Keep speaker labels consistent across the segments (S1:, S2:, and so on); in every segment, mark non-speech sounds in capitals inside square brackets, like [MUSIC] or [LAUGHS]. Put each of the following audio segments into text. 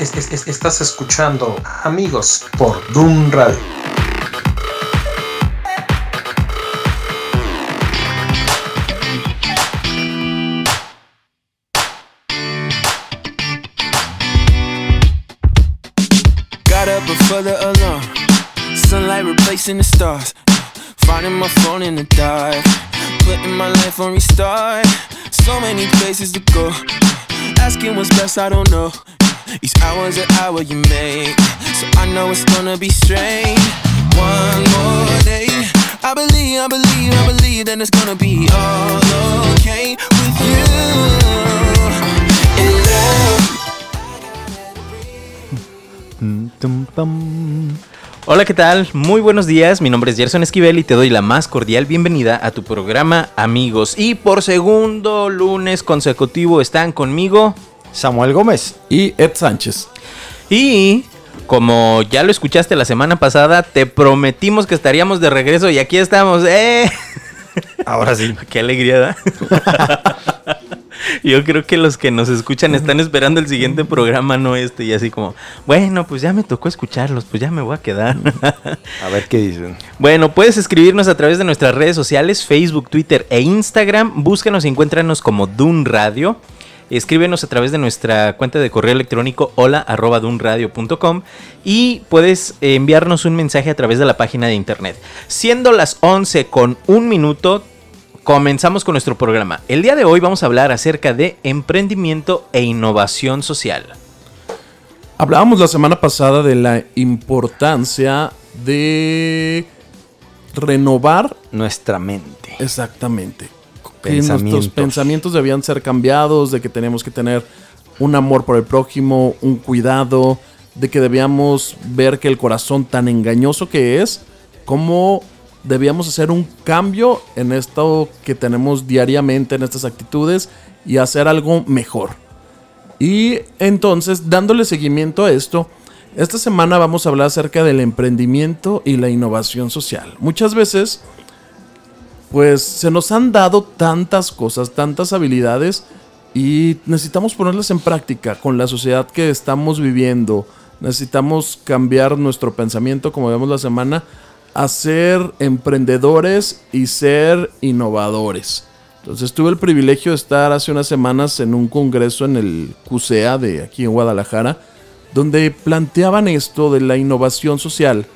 S1: estás escuchando Amigos por Doom Radio.
S2: Got up before the alarm. Sunlight replacing the stars. Finding my phone in the dark. Putting my life on restart. So many places to go. Asking what's best, I don't know. Each hour's an hour you make. So I know it's gonna be strange. One more day. I believe, I believe, I believe that it's gonna be all okay with you. In love.
S3: Pam. Hola, ¿qué tal? Muy buenos días. Mi nombre es Gerson Esquivel y te doy la más cordial bienvenida a tu programa Amigos. Y por segundo lunes consecutivo están conmigo
S4: Samuel Gómez y Ed Sánchez.
S3: y como ya lo escuchaste la semana pasada, te prometimos que estaríamos de regreso y aquí estamos. ¡Eh! [LAUGHS]
S4: Ahora sí. [LAUGHS]
S3: ¡Qué alegría da! [LAUGHS] Yo creo que los que nos escuchan están esperando el siguiente programa, no este, y así como, bueno, pues ya me tocó escucharlos, pues ya me voy a quedar.
S4: A ver qué dicen.
S3: Bueno, puedes escribirnos a través de nuestras redes sociales, Facebook, Twitter e Instagram. Búscanos y encuéntranos como Dun Radio. Escríbenos a través de nuestra cuenta de correo electrónico hola arroba dunradio.com y puedes enviarnos un mensaje a través de la página de internet. Siendo las 11 con un minuto, comenzamos con nuestro programa. El día de hoy vamos a hablar acerca de emprendimiento e innovación social.
S4: Hablábamos la semana pasada de la importancia de renovar
S3: Nuestra mente.
S4: exactamente. Que
S3: Pensamientos.
S4: nuestros pensamientos debían ser cambiados, de que teníamos que tener un amor por el prójimo, un cuidado, de que debíamos ver que el corazón tan engañoso que es, cómo debíamos hacer un cambio en esto que tenemos diariamente, en estas actitudes, y hacer algo mejor. Y entonces, dándole seguimiento a esto, esta semana vamos a hablar acerca del emprendimiento y la innovación social. Muchas veces, pues se nos han dado tantas cosas, tantas habilidades y necesitamos ponerlas en práctica con la sociedad que estamos viviendo. Necesitamos cambiar nuestro pensamiento, como vemos la semana, a ser emprendedores y ser innovadores. Entonces tuve el privilegio de estar hace unas semanas en un congreso en el CUSEA de aquí en Guadalajara, donde planteaban esto de la innovación social.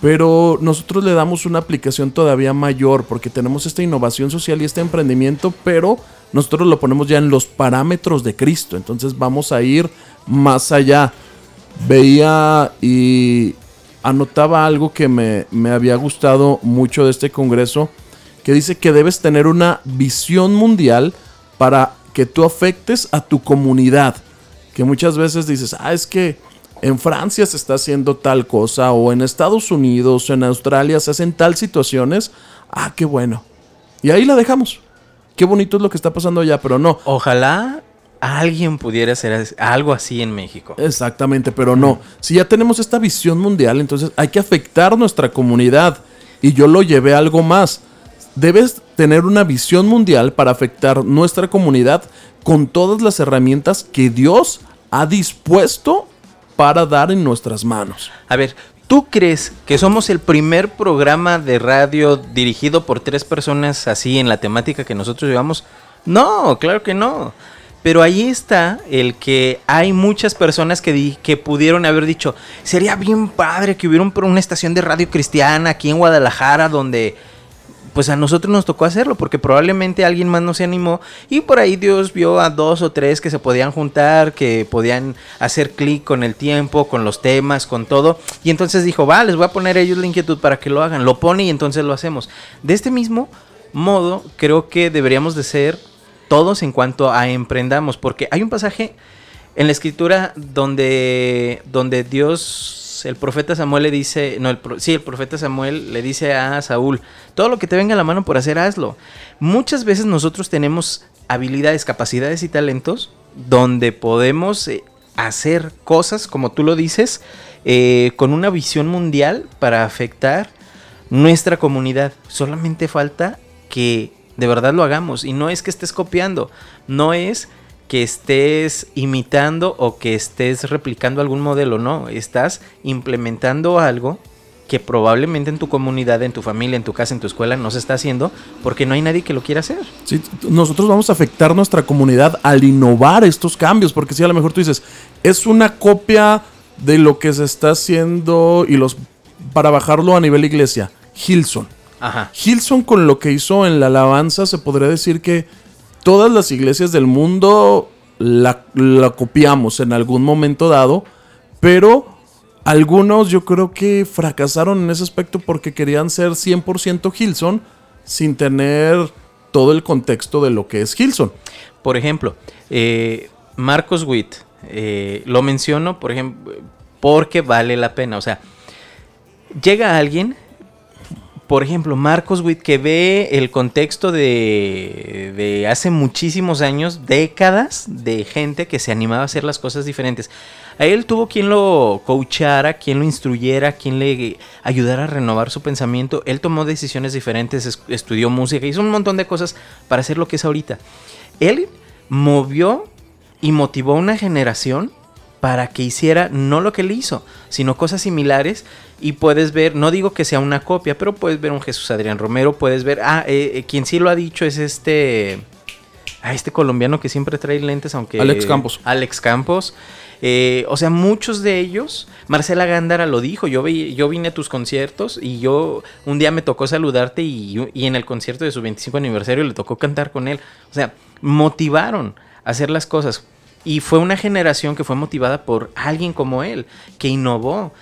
S4: Pero nosotros le damos una aplicación todavía mayor porque tenemos esta innovación social y este emprendimiento, pero nosotros lo ponemos ya en los parámetros de Cristo. Entonces vamos a ir más allá. Veía y anotaba algo que me, me había gustado mucho de este congreso, que dice que debes tener una visión mundial para que tú afectes a tu comunidad. Que muchas veces dices, ah, es que en Francia se está haciendo tal cosa, o en Estados Unidos, o en Australia se hacen tal situaciones. Ah, qué bueno. Y ahí la dejamos. Qué bonito es lo que está pasando allá, pero no.
S3: Ojalá alguien pudiera hacer algo así en México.
S4: Exactamente, pero no. Si ya tenemos esta visión mundial, entonces hay que afectar nuestra comunidad. Y yo lo llevé a algo más. Debes tener una visión mundial para afectar nuestra comunidad con todas las herramientas que Dios ha dispuesto para dar en nuestras manos.
S3: A ver, ¿tú crees que somos el primer programa de radio dirigido por tres personas así en la temática que nosotros llevamos? No, claro que no. Pero ahí está el que hay muchas personas que, di- que pudieron haber dicho, sería bien padre que hubiera un- una estación de radio cristiana aquí en Guadalajara donde pues a nosotros nos tocó hacerlo porque probablemente alguien más no se animó y por ahí Dios vio a dos o tres que se podían juntar, que podían hacer clic con el tiempo, con los temas, con todo y entonces dijo, va, les voy a poner a ellos la inquietud para que lo hagan, lo pone y entonces lo hacemos. De este mismo modo creo que deberíamos de ser todos en cuanto a emprendamos porque hay un pasaje en la escritura donde, donde Dios, el profeta Samuel le dice, no, el, sí, el profeta Samuel le dice a Saúl, todo lo que te venga a la mano por hacer, hazlo. Muchas veces nosotros tenemos habilidades, capacidades y talentos donde podemos eh, hacer cosas, como tú lo dices, eh, con una visión mundial para afectar nuestra comunidad. Solamente falta que de verdad lo hagamos. Y no es que estés copiando, no es que estés imitando o que estés replicando algún modelo, no, estás implementando algo que probablemente en tu comunidad, en tu familia, en tu casa, en tu escuela no se está haciendo porque no hay nadie que lo quiera hacer.
S4: Sí, nosotros vamos a afectar nuestra comunidad al innovar estos cambios, porque si a lo mejor tú dices, es una copia de lo que se está haciendo y los para bajarlo a nivel iglesia, Hilson.
S3: Ajá.
S4: Hilson con lo que hizo en la alabanza se podría decir que todas las iglesias del mundo la, copiamos en algún momento dado, pero algunos yo creo que fracasaron en ese aspecto porque querían ser 100% Hilson sin tener todo el contexto de lo que es Hilson.
S3: Por ejemplo, eh, Marcos Witt, eh, lo menciono, por ejemplo, porque vale la pena. O sea, llega alguien, por ejemplo, Marcos Witt, que ve el contexto de, hace muchísimos años, décadas de gente que se animaba a hacer las cosas diferentes. A él tuvo quien lo coachara, quien lo instruyera, quien le ayudara a renovar su pensamiento. Él tomó decisiones diferentes, es- estudió música, hizo un montón de cosas para hacer lo que es ahorita. Él movió y motivó a una generación para que hiciera no lo que él hizo, sino cosas similares. Y puedes ver, no digo que sea una copia, pero puedes ver un Jesús Adrián Romero, puedes ver, ah, eh, eh, quien sí lo ha dicho es este, a este colombiano que siempre trae lentes, aunque...
S4: Alex Campos.
S3: Alex Campos. Eh, o sea, muchos de ellos, Marcela Gándara lo dijo, yo, vi- yo vine a tus conciertos y yo un día me tocó saludarte y, y en el concierto de su 25 aniversario le tocó cantar con él. O sea, motivaron a hacer las cosas. Y fue una generación que fue motivada por alguien como él, que innovó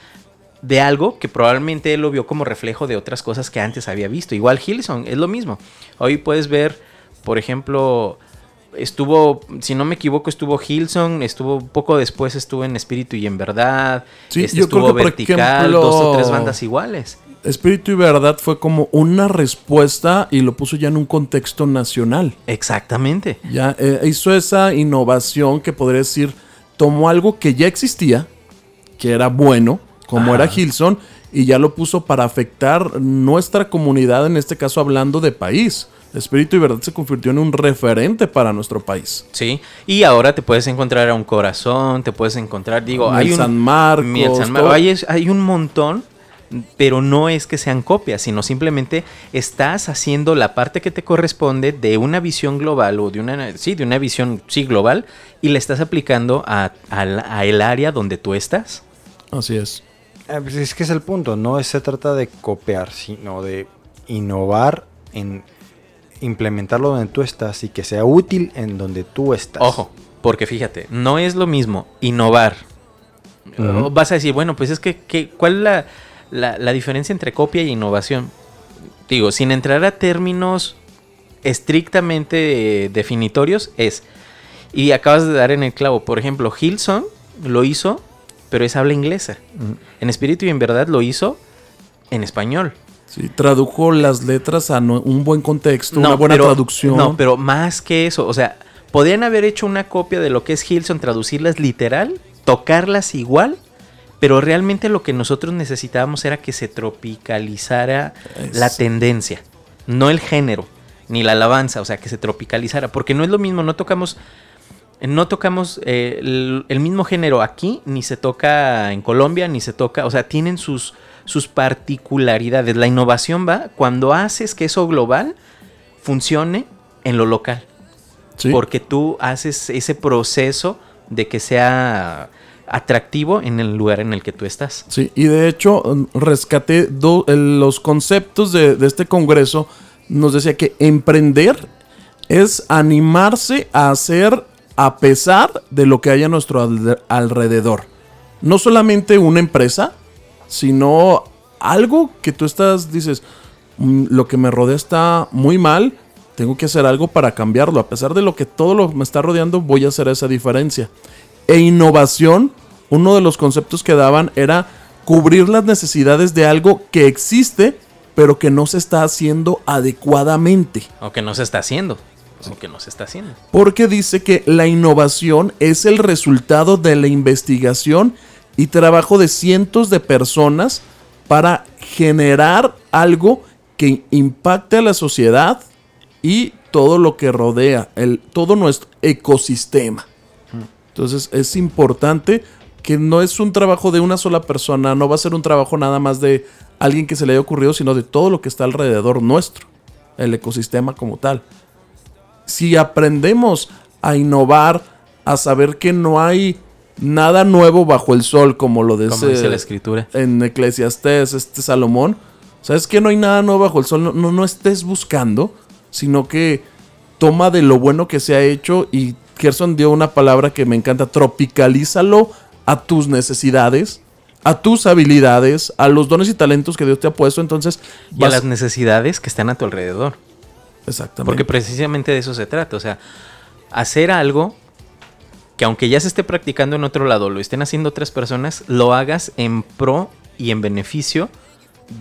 S3: de algo que probablemente él lo vio como reflejo de otras cosas que antes había visto. Igual Hilson, es lo mismo. Hoy puedes ver, por ejemplo, estuvo, si no me equivoco, estuvo Hilson, estuvo poco después estuvo en Espíritu y en Verdad,
S4: Sí,
S3: este,
S4: yo creo que, por ejemplo,
S3: dos o tres bandas iguales.
S4: Espíritu y Verdad fue como una respuesta y lo puso ya en un contexto nacional.
S3: Exactamente.
S4: Ya eh, hizo esa innovación que podría decir, tomó algo que ya existía, que era bueno, como
S3: Ajá.
S4: era Hilson, y ya lo puso para afectar nuestra comunidad, en este caso hablando de país. Espíritu y Verdad se convirtió en un referente para nuestro país.
S3: Sí, y ahora te puedes encontrar a un corazón, te puedes encontrar, digo,
S4: Miel
S3: hay un
S4: San Marcos,
S3: Miel San Mar-
S4: todo.
S3: hay, un montón, pero no es que sean copias, sino simplemente estás haciendo la parte que te corresponde de una visión global o de una, sí, de una visión, sí, global, y la estás aplicando a, a a el área donde tú estás.
S4: Así es.
S5: Eh, pues es que es el punto, no se trata de copiar, sino de innovar en implementarlo donde tú estás y que sea útil en donde tú estás.
S3: Ojo, porque fíjate, no es lo mismo innovar. Vas a decir, bueno, pues es que, que- ¿cuál es la, la- la diferencia entre copia e innovación? Digo, sin entrar a términos estrictamente eh, definitorios, es, y acabas de dar en el clavo, por ejemplo, Hilson lo hizo, pero es habla inglesa.
S5: Ujú.
S3: En espíritu y en verdad lo hizo en español.
S4: Sí, tradujo las letras a no- un buen contexto, una buena
S3: pero-
S4: traducción.
S3: No, pero más que eso, o sea, podrían haber hecho una copia de lo que es Hilson, traducirlas literal, tocarlas igual, pero realmente lo que nosotros necesitábamos era que se tropicalizara
S4: Es-
S3: la tendencia, no el género, ni la alabanza, o sea, que se tropicalizara, porque no es lo mismo, no tocamos no tocamos eh, el, el mismo género aquí, ni se toca en Colombia, ni se toca, o sea, tienen sus, sus particularidades. La innovación va cuando haces que eso global funcione en lo local,
S4: Sí.
S3: porque tú haces ese proceso de que sea atractivo en el lugar en el que tú estás.
S4: Sí, y de hecho mm, rescaté do- los conceptos de, de este congreso. Nos decía que emprender es animarse a hacer a pesar de lo que hay a nuestro alrededor. No solamente una empresa, sino algo que tú estás, dices, "Mm, lo que me rodea está muy mal, tengo que hacer algo para cambiarlo. A pesar de lo que todo lo me está rodeando, voy a hacer esa diferencia. E innovación, uno de los conceptos que daban era cubrir las necesidades de algo que existe, pero que no se está haciendo adecuadamente.
S3: O que no se está haciendo.
S4: Porque dice que la innovación es el resultado de la investigación y trabajo de cientos de personas para generar algo que impacte a la sociedad y todo lo que rodea, el, todo nuestro ecosistema. Entonces es importante que no es un trabajo de una sola persona, no va a ser un trabajo nada más de alguien que se le haya ocurrido, sino de todo lo que está alrededor nuestro, el ecosistema como tal. Si aprendemos a innovar, a saber que no hay nada nuevo bajo el sol, como lo
S3: Como
S4: dice,
S3: la escritura.
S4: en Eclesiastés, este Salomón. ¿Sabes que no hay nada nuevo bajo el sol? No, no, no estés buscando, sino que toma de lo bueno que se ha hecho y Gerson dio una palabra que me encanta, tropicalízalo a tus necesidades, a tus habilidades, a los dones y talentos que Dios te ha puesto, entonces
S3: Y a las necesidades que están a tu alrededor.
S4: Exactamente.
S3: Porque precisamente de eso se trata. O sea, hacer algo que aunque ya se esté practicando en otro lado, lo estén haciendo otras personas, lo hagas en pro y en beneficio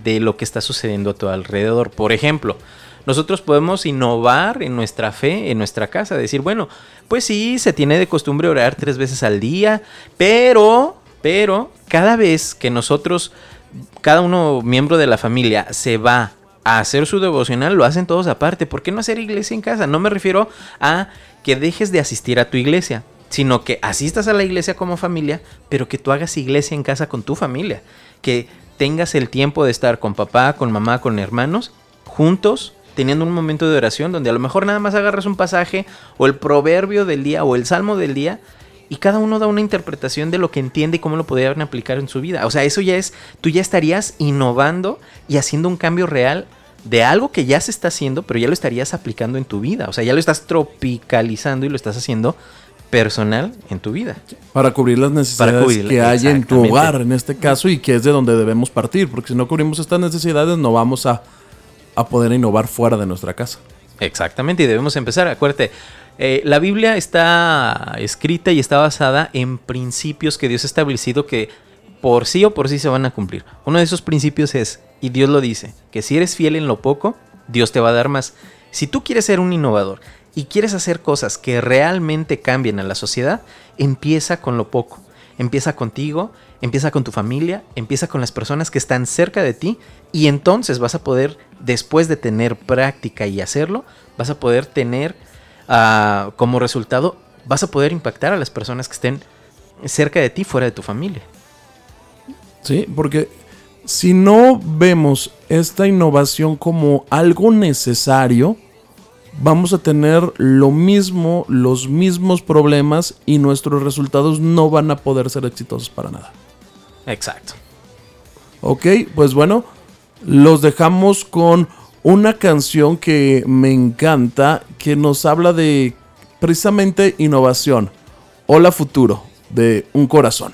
S3: de lo que está sucediendo a tu alrededor. Por ejemplo, nosotros podemos innovar en nuestra fe, en nuestra casa, decir, bueno, pues sí, se tiene de costumbre orar tres veces al día, pero, pero, cada vez que nosotros, cada uno miembro de la familia, se va a hacer su devocional, lo hacen todos aparte. ¿Por qué no hacer iglesia en casa? No me refiero a que dejes de asistir a tu iglesia, sino que asistas a la iglesia como familia, pero que tú hagas iglesia en casa con tu familia. Que tengas el tiempo de estar con papá, con mamá, con hermanos, juntos, teniendo un momento de oración donde a lo mejor nada más agarras un pasaje o el proverbio del día o el salmo del día y cada uno da una interpretación de lo que entiende y cómo lo podrían aplicar en su vida. O sea, eso ya es, tú ya estarías innovando y haciendo un cambio real de algo que ya se está haciendo, pero ya lo estarías aplicando en tu vida. O sea, ya lo estás tropicalizando y lo estás haciendo personal en tu vida.
S4: Para cubrir las necesidades
S3: cubrir-
S4: que hay en tu hogar, en este caso, y que es de donde debemos partir, porque si no cubrimos estas necesidades, no vamos a, a poder innovar fuera de nuestra casa.
S3: Exactamente, y debemos empezar. Acuérdate, eh, la Biblia está escrita y está basada en principios que Dios ha establecido que por sí o por sí se van a cumplir. Uno de esos principios es, y Dios lo dice, que si eres fiel en lo poco, Dios te va a dar más. Si tú quieres ser un innovador y quieres hacer cosas que realmente cambien a la sociedad, empieza con lo poco. Empieza contigo, empieza con tu familia, empieza con las personas que están cerca de ti y entonces vas a poder, después de tener práctica y hacerlo, vas a poder tener ah, como resultado, vas a poder impactar a las personas que estén cerca de ti, fuera de tu familia.
S4: Sí, porque si no vemos esta innovación como algo necesario, vamos a tener lo mismo, los mismos problemas y nuestros resultados no van a poder ser exitosos para nada.
S3: Exacto.
S4: Ok, pues bueno, los dejamos con una canción que me encanta, que nos habla de precisamente innovación. Hola futuro, de un corazón.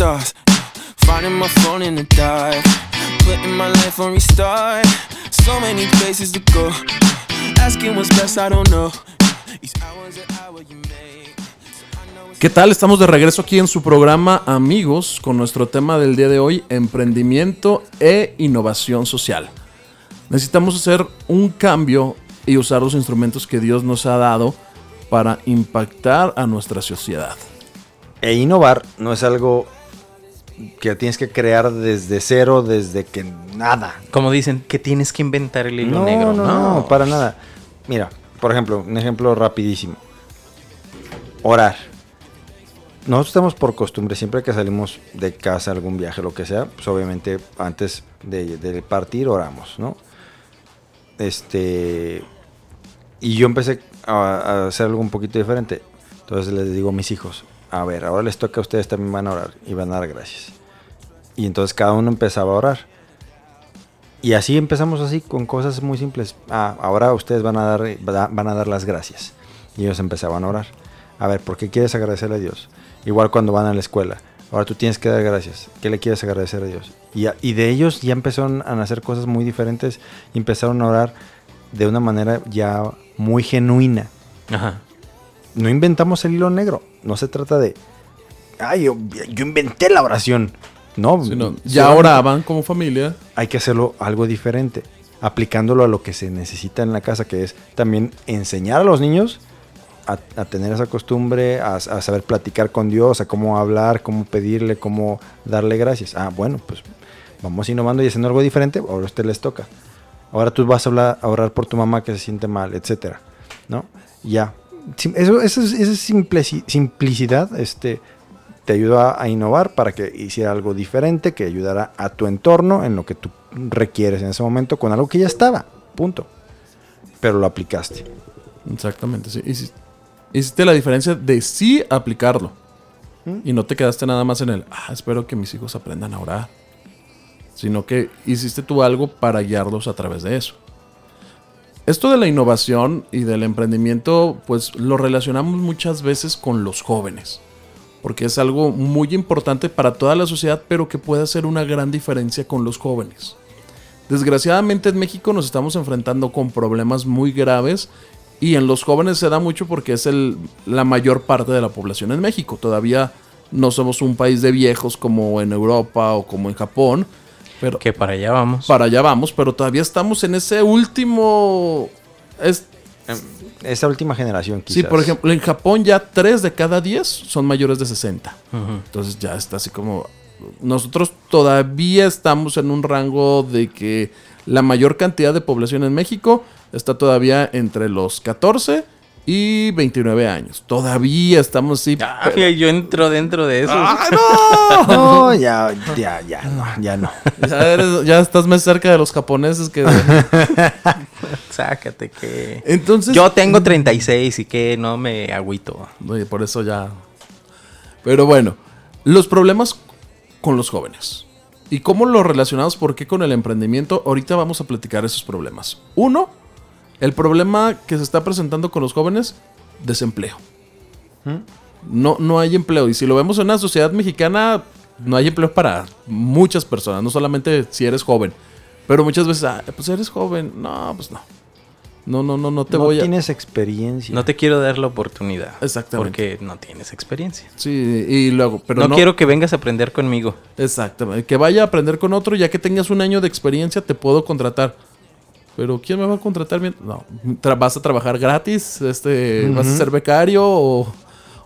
S2: Stars. Finding my phone in the dark. Putting my life on restart. So many places to go. Asking what's best, I don't know. Each hour's an hour you make.
S4: ¿Qué tal? Estamos de regreso aquí en su programa Amigos con nuestro tema del día de hoy, emprendimiento e innovación social. Necesitamos hacer un cambio y usar los instrumentos que Dios nos ha dado para impactar a nuestra sociedad.
S5: E innovar no es algo que tienes que crear desde cero, desde que nada.
S3: Como dicen, que tienes que inventar el hilo
S5: no,
S3: negro.
S5: no, no, para nada. Mira, por ejemplo, un ejemplo rapidísimo. Orar. Nosotros estamos por costumbre, siempre que salimos de casa, algún viaje, lo que sea, pues obviamente antes de, de partir oramos, ¿no? Este. Y yo empecé a, a hacer algo un poquito diferente. Entonces les digo a mis hijos, a ver, ahora les toca a ustedes también van a orar y van a dar gracias. Y entonces cada uno empezaba a orar. Y así empezamos así con cosas muy simples. Ah, ahora ustedes van a dar, van a dar las gracias. Y ellos empezaban a orar. A ver, ¿por qué quieres agradecerle a Dios? Igual cuando van a la escuela. Ahora tú tienes que dar gracias. ¿Qué le quieres agradecer a Dios? Y, y de ellos ya empezaron a hacer cosas muy diferentes. Y empezaron a orar de una manera ya muy genuina.
S3: Ajá.
S5: No inventamos el hilo negro. No se trata de. Ay, yo, yo inventé la oración. No,
S4: ya oraban como familia.
S5: Hay que hacerlo algo diferente. Aplicándolo a lo que se necesita en la casa, que es también enseñar a los niños a, a tener esa costumbre, a, a saber platicar con Dios, a cómo hablar, cómo pedirle, cómo darle gracias. Ah, bueno, pues vamos innovando y haciendo algo diferente. Ahora a usted les toca. Ahora tú vas a, hablar, a orar por tu mamá que se siente mal, etcétera, ¿no? Ya. Eso, eso es- esa simplici- simplicidad este, te ayuda a, innovar para que hiciera algo diferente, que ayudara a tu entorno en lo que tú requieres en ese momento con algo que ya estaba. Punto. Pero lo aplicaste.
S4: Exactamente, sí. Hiciste la diferencia de sí aplicarlo. Y no te quedaste nada más en el, ah, espero que mis hijos aprendan a orar. Sino que hiciste tú algo para guiarlos a través de eso. Esto de la innovación y del emprendimiento, pues lo relacionamos muchas veces con los jóvenes. Porque es algo muy importante para toda la sociedad, pero que puede hacer una gran diferencia con los jóvenes. Desgraciadamente en México nos estamos enfrentando con problemas muy graves y en los jóvenes se da mucho porque es el, la mayor parte de la población en México. Todavía no somos un país de viejos como en Europa o como en Japón, pero
S3: Que para allá vamos.
S4: para allá vamos, pero todavía estamos en ese último... es-
S5: Esa última generación, quizás.
S4: sí, por ejemplo, en Japón ya 3 de cada 10 son mayores de 60.
S3: Ujú.
S4: Entonces ya está así como... Nosotros todavía estamos en un rango de que la mayor cantidad de población en México está todavía entre los 14 y 29 años. Todavía estamos así...
S3: Ah, fíjate, yo entro dentro de eso.
S4: ¡Ah, no! [LAUGHS]
S5: No, ya, ya, ya, [LAUGHS] no, ya no.
S4: ya, eres- ya estás más cerca de los japoneses que... de- [LAUGHS]
S3: Sácate que.
S4: Entonces...
S3: Yo tengo 36 y que no me agüito.
S4: Oye, por eso ya. Pero bueno, los problemas con los jóvenes. ¿Y cómo los relacionamos? ¿Por qué con el emprendimiento? Ahorita vamos a platicar esos problemas. Uno, el problema que se está presentando con los jóvenes, desempleo. No, no hay empleo. Y si lo vemos en una sociedad mexicana, no hay empleo para muchas personas, no solamente si eres joven. Pero muchas veces, ah, pues eres joven. No, pues no. No, no, no, no te
S5: no
S4: voy a.
S5: tienes experiencia.
S3: No te quiero dar la oportunidad.
S4: Exactamente.
S3: Porque no tienes experiencia.
S4: Sí, y luego, pero
S3: no,
S4: no,
S3: quiero que vengas a aprender conmigo.
S4: Exactamente. Que vaya a aprender con otro, ya que tengas un año de experiencia, te puedo contratar. Pero ¿quién me va a contratar bien? No. ¿Vas a trabajar gratis? Este, ¿Vas a ser becario? O,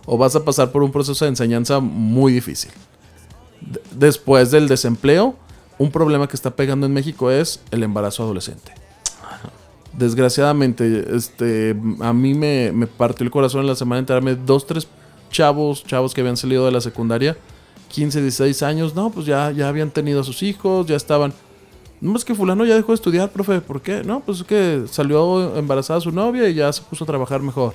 S4: o vas a pasar por un proceso de enseñanza muy difícil? De- después del desempleo, un problema que está pegando en México es el embarazo adolescente. Desgraciadamente, este, a mí me, me partió el corazón en la semana enterarme dos, tres chavos, chavos que habían salido de la secundaria, 15, 16 años, no, pues ya, ya habían tenido a sus hijos, ya estaban. No es que fulano ya dejó de estudiar, profe, ¿por qué? No, pues es que salió embarazada su novia y ya se puso a trabajar mejor.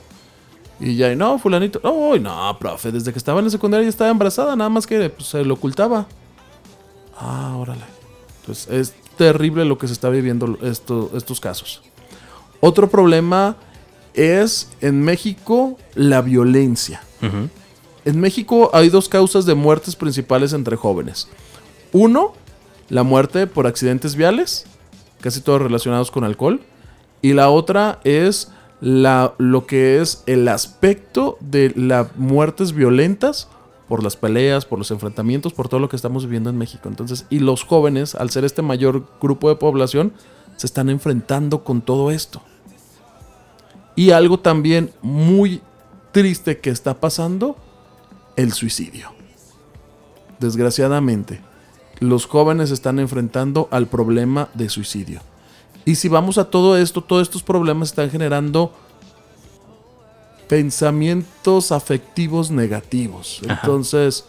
S4: Y ya, y no, fulanito, no, no, profe, desde que estaba en la secundaria ya estaba embarazada, nada más que pues, se lo ocultaba. Ah, órale. Entonces es terrible lo que se está viviendo esto- estos casos. Otro problema es en México la violencia. En México hay dos causas de muertes principales entre jóvenes. Uno, la muerte por accidentes viales, casi todos relacionados con alcohol. Y la otra es la, lo que es el aspecto de las muertes violentas por las peleas, por los enfrentamientos, por todo lo que estamos viviendo en México. Entonces, y los jóvenes, al ser este mayor grupo de población, se están enfrentando con todo esto. Y algo también muy triste que está pasando, el suicidio. Desgraciadamente, los jóvenes están enfrentando al problema de suicidio. Y si vamos a todo esto, todos estos problemas están generando pensamientos afectivos negativos.
S3: Ajá.
S4: Entonces,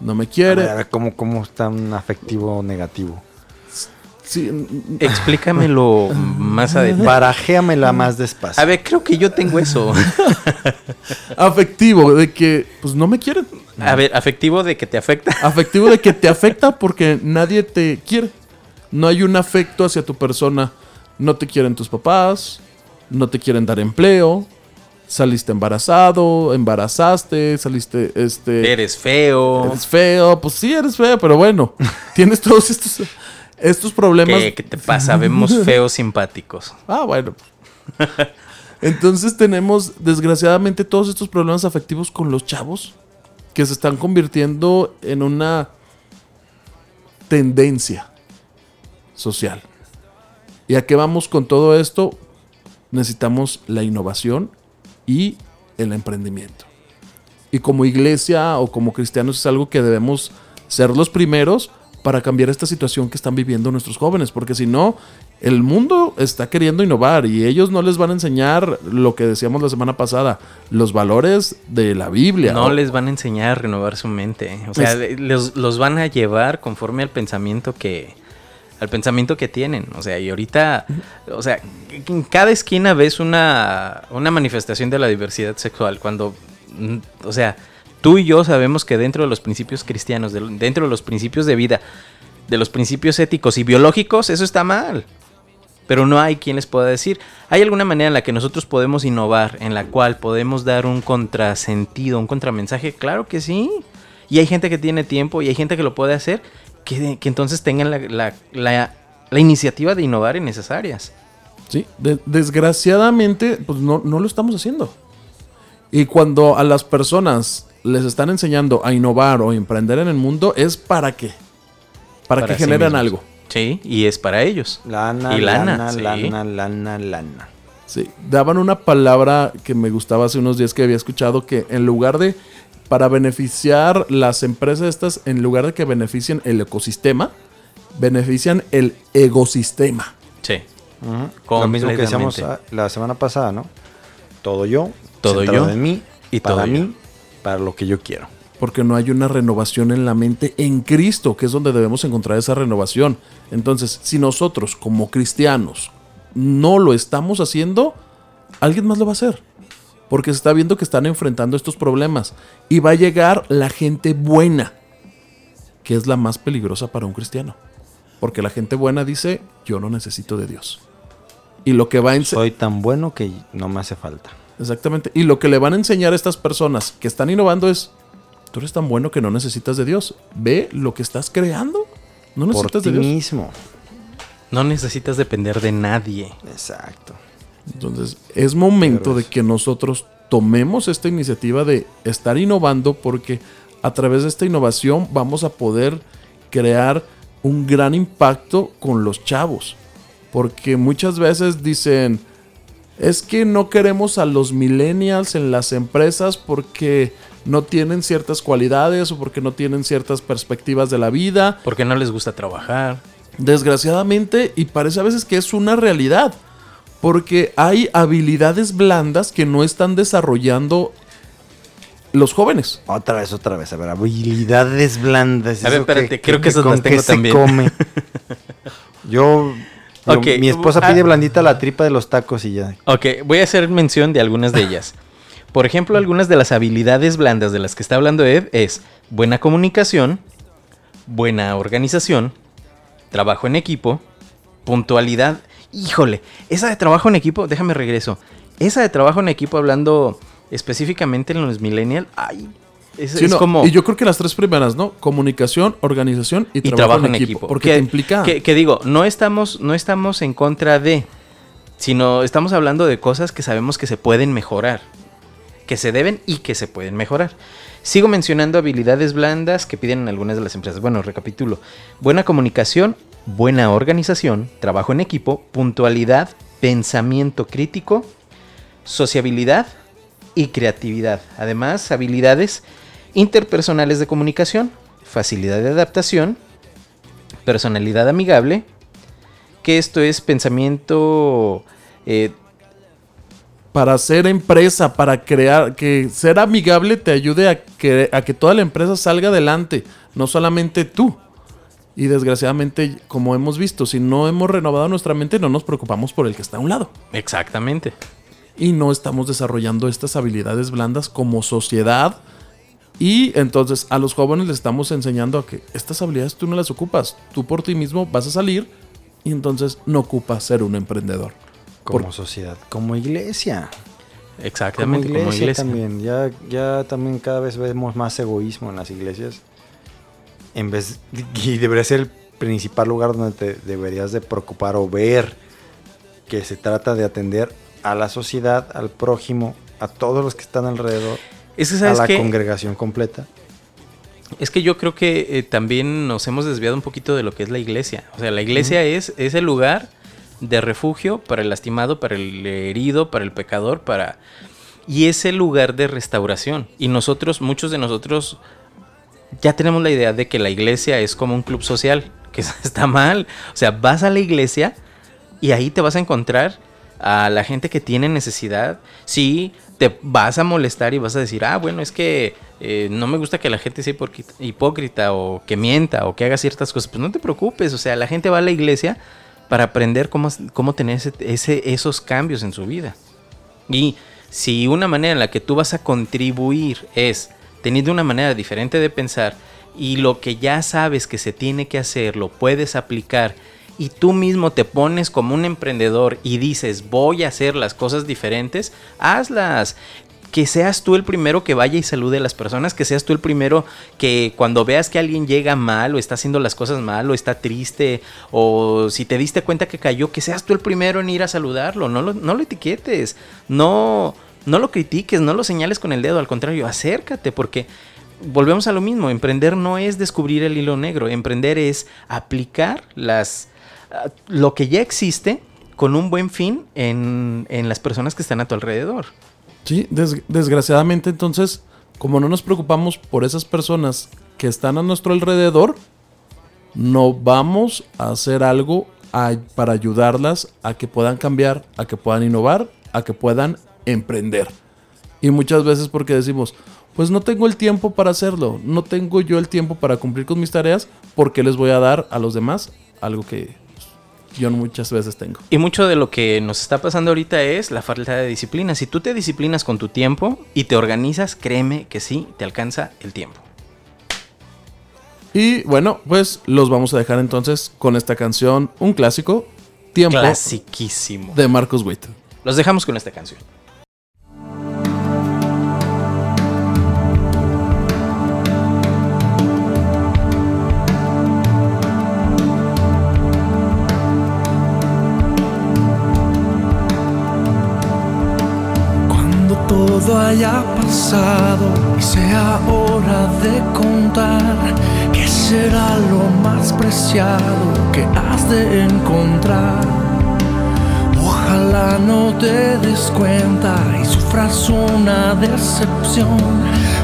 S4: no me quiere.
S5: a ver, ¿cómo, ¿Cómo está un afectivo negativo?
S4: Sí,
S3: Explícamelo [LAUGHS] más a detalle.
S5: Barajéamela más despacio.
S3: A ver, creo que yo tengo eso. [LAUGHS]
S4: afectivo, de que pues no me quieren.
S3: A ver, afectivo de que te afecta. [LAUGHS]
S4: Afectivo de que te afecta porque nadie te quiere. No hay un afecto hacia tu persona. No te quieren tus papás, no te quieren dar empleo, saliste embarazado, embarazaste, saliste este
S3: Eres feo.
S4: eres feo, pues sí eres feo, pero bueno, tienes todos estos estos problemas.
S3: ¿Qué, qué te pasa? Vemos [LAUGHS] feos simpáticos.
S4: Ah, bueno. Entonces tenemos, desgraciadamente, todos estos problemas afectivos con los chavos que se están convirtiendo en una tendencia social. ¿Y a qué vamos con todo esto? Necesitamos la innovación y el emprendimiento. Y como iglesia o como cristianos es algo que debemos ser los primeros para cambiar esta situación que están viviendo nuestros jóvenes, porque si no, el mundo está queriendo innovar y ellos no les van a enseñar lo que decíamos la semana pasada, los valores de la Biblia.
S3: No les van a enseñar a renovar su mente. O sea, los, los van a llevar conforme al pensamiento que. Al pensamiento que tienen. O sea, y ahorita. O sea, en cada esquina ves una, una manifestación de la diversidad sexual. Cuando. mm, O sea, tú y yo sabemos que dentro de los principios cristianos, de- dentro de los principios de vida, de los principios éticos y biológicos, eso está mal. Pero no hay quien les pueda decir. ¿Hay alguna manera en la que nosotros podemos innovar, en la cual podemos dar un contrasentido, un contramensaje? Claro que sí. Y hay gente que tiene tiempo y hay gente que lo puede hacer, que, entonces tengan la, iniciativa de innovar en esas áreas.
S4: Sí, de- desgraciadamente, pues no, no lo estamos haciendo. Y cuando a las personas les están enseñando a innovar o emprender en el mundo, es para qué? Para, que
S3: sí
S4: generen
S3: mismos.
S4: algo.
S3: Sí, y es para ellos.
S5: Lana,
S3: Y lana,
S5: lana,
S3: sí.
S5: lana, lana, lana.
S4: Sí, daban una palabra que me gustaba hace unos días que había escuchado que en lugar de para beneficiar las empresas estas, en lugar de que beneficien el ecosistema, benefician el ecosistema.
S3: Sí.
S5: Ujú. Lo mismo que decíamos ah, la semana pasada, ¿no? Todo yo,
S3: Todo yo
S5: en mí,
S3: y
S5: para
S3: todo yo.
S5: mí, para lo que yo quiero.
S4: Porque no hay una renovación en la mente en Cristo, que es donde debemos encontrar esa renovación. Entonces, si nosotros como cristianos no lo estamos haciendo, alguien más lo va a hacer. Porque se está viendo que están enfrentando estos problemas. Y va a llegar la gente buena, que es la más peligrosa para un cristiano. Porque la gente buena dice, yo no necesito de Dios. Y lo que va a ense-
S5: Soy tan bueno que no me hace falta.
S4: Exactamente. Y lo que le van a enseñar a estas personas que están innovando es, tú eres tan bueno que no necesitas de Dios. Ve lo que estás creando. No
S5: Por
S4: necesitas
S5: ti
S4: de Dios.
S5: mismo.
S3: No necesitas depender de nadie.
S5: Exacto.
S4: Entonces, es momento de que nosotros tomemos esta iniciativa de estar innovando porque a través de esta innovación vamos a poder crear un gran impacto con los chavos. Porque muchas veces dicen, es que no queremos a los millennials en las empresas porque no tienen ciertas cualidades o porque no tienen ciertas perspectivas de la vida.
S3: Porque no les gusta trabajar.
S4: Desgraciadamente, y parece a veces que es una realidad, porque hay habilidades blandas que no están desarrollando los jóvenes.
S5: Otra vez, otra vez. A ver, habilidades blandas.
S3: A ver,
S5: ¿eso
S3: espérate, creo que esas
S5: con
S3: las tengo también.
S5: come? [LAUGHS] Yo... yo-
S3: Ok,
S5: mi esposa
S3: ah.
S5: pide blandita la tripa de los tacos y ya.
S3: Ok, voy a hacer mención de algunas de ellas. Por ejemplo, algunas de las habilidades blandas de las que está hablando Ed es buena comunicación, buena organización, trabajo en equipo, puntualidad. Híjole, esa de trabajo en equipo, déjame regreso. Esa de trabajo en equipo hablando específicamente en los millennials, ay, Es,
S4: Sí,
S3: es
S4: no,
S3: como...
S4: Y yo creo que las tres primeras, ¿no? Comunicación, organización y,
S3: y trabajo en equipo.
S4: Porque
S3: que,
S4: te implica.
S3: Que, que digo, no estamos, no estamos en contra de, sino estamos hablando de cosas que sabemos que se pueden mejorar. Que se deben y que se pueden mejorar. Sigo mencionando habilidades blandas que piden en algunas de las empresas. Bueno, recapitulo. Buena comunicación, buena organización, trabajo en equipo, puntualidad, pensamiento crítico, sociabilidad y creatividad. Además, habilidades interpersonales de comunicación, facilidad de adaptación, personalidad amigable, que esto es pensamiento... eh,
S4: para ser empresa, para crear, que ser amigable te ayude a que, a que toda la empresa salga adelante, no solamente tú. Y desgraciadamente, como hemos visto, si no hemos renovado nuestra mente, no nos preocupamos por el que está a un lado.
S3: exactamente.
S4: Y no estamos desarrollando estas habilidades blandas como sociedad. Y entonces a los jóvenes les estamos enseñando a que estas habilidades tú no las ocupas. Tú por ti mismo vas a salir y entonces no ocupas ser un emprendedor.
S5: Como
S4: Por-
S5: sociedad, como iglesia.
S3: Exactamente,
S5: como iglesia,
S3: como iglesia.
S5: también. Ya, ya también cada vez vemos más egoísmo en las iglesias. En vez [LAUGHS] y debería ser el principal lugar donde te deberías de preocupar o ver que se trata de atender a la sociedad, al prójimo, a todos los que están alrededor,
S3: Es que,
S5: a
S3: ¿sabes
S5: la
S3: qué?
S5: congregación completa.
S3: Es que yo creo que eh, también nos hemos desviado un poquito de lo que es la iglesia. O sea, la iglesia es, es el lugar de refugio para el lastimado, para el herido, para el pecador, para... Y es el lugar de restauración. Y nosotros, muchos de nosotros, ya tenemos la idea de que la iglesia es como un club social, [LAUGHS] que está mal. O sea, vas a la iglesia y ahí te vas a encontrar a la gente que tiene necesidad. Sí, te vas a molestar y vas a decir, ah, bueno, es que eh, no me gusta que la gente sea hipócrita, o que mienta o que haga ciertas cosas. Pues no te preocupes, o sea, la gente va a la iglesia para aprender cómo, cómo tener ese- esos cambios en su vida. Y si una manera en la que tú vas a contribuir es teniendo una manera diferente de pensar y lo que ya sabes que se tiene que hacer lo puedes aplicar y tú mismo te pones como un emprendedor y dices voy a hacer las cosas diferentes, hazlas. Que seas tú el primero que vaya y salude a las personas, que seas tú el primero que cuando veas que alguien llega mal o está haciendo las cosas mal o está triste o si te diste cuenta que cayó, que seas tú el primero en ir a saludarlo, no lo, no lo etiquetes, no, no lo critiques, no lo señales con el dedo, al contrario, acércate porque volvemos a lo mismo, emprender no es descubrir el hilo negro, emprender es aplicar las, lo que ya existe con un buen fin en, en las personas que están a tu alrededor.
S4: Sí, des- desgraciadamente entonces, como no nos preocupamos por esas personas que están a nuestro alrededor, no vamos a hacer algo para ayudarlas a que puedan cambiar, a que puedan innovar, a que puedan emprender. Y muchas veces porque decimos, pues no tengo el tiempo para hacerlo, no tengo yo el tiempo para cumplir con mis tareas, porque les voy a dar a los demás algo que yo muchas veces tengo.
S3: Y mucho de lo que nos está pasando ahorita es la falta de disciplina. Si tú te disciplinas con tu tiempo y te organizas, créeme que sí, te alcanza el tiempo.
S4: Y bueno, pues los vamos a dejar entonces con esta canción, un clásico, Tiempo
S3: Clasiquísimo.
S4: de Marcos Witt.
S3: Los dejamos con esta canción.
S2: Haya pasado y sea hora de contar qué será lo más preciado que has de encontrar. Ojalá no te des cuenta y sufras una decepción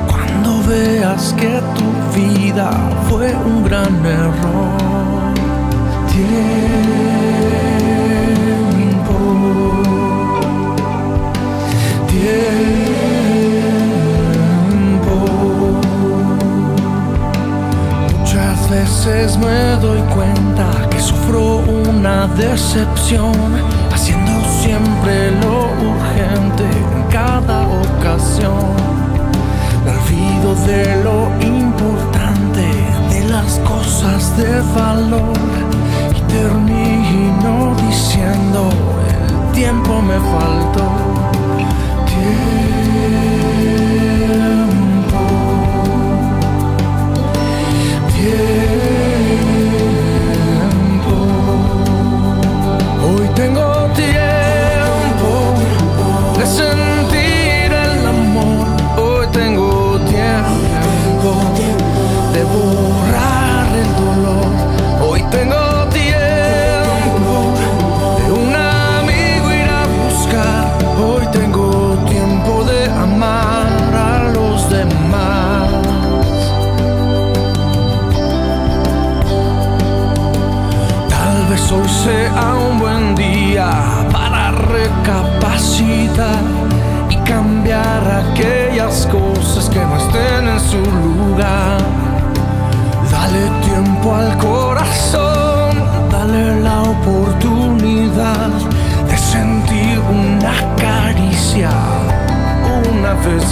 S2: cuando veas que tu vida fue un gran error. Tiempo Muchas veces me doy cuenta que sufro una decepción, haciendo siempre lo urgente en cada ocasión. Me de lo importante, de las cosas de valor y termino diciendo el tiempo me faltó.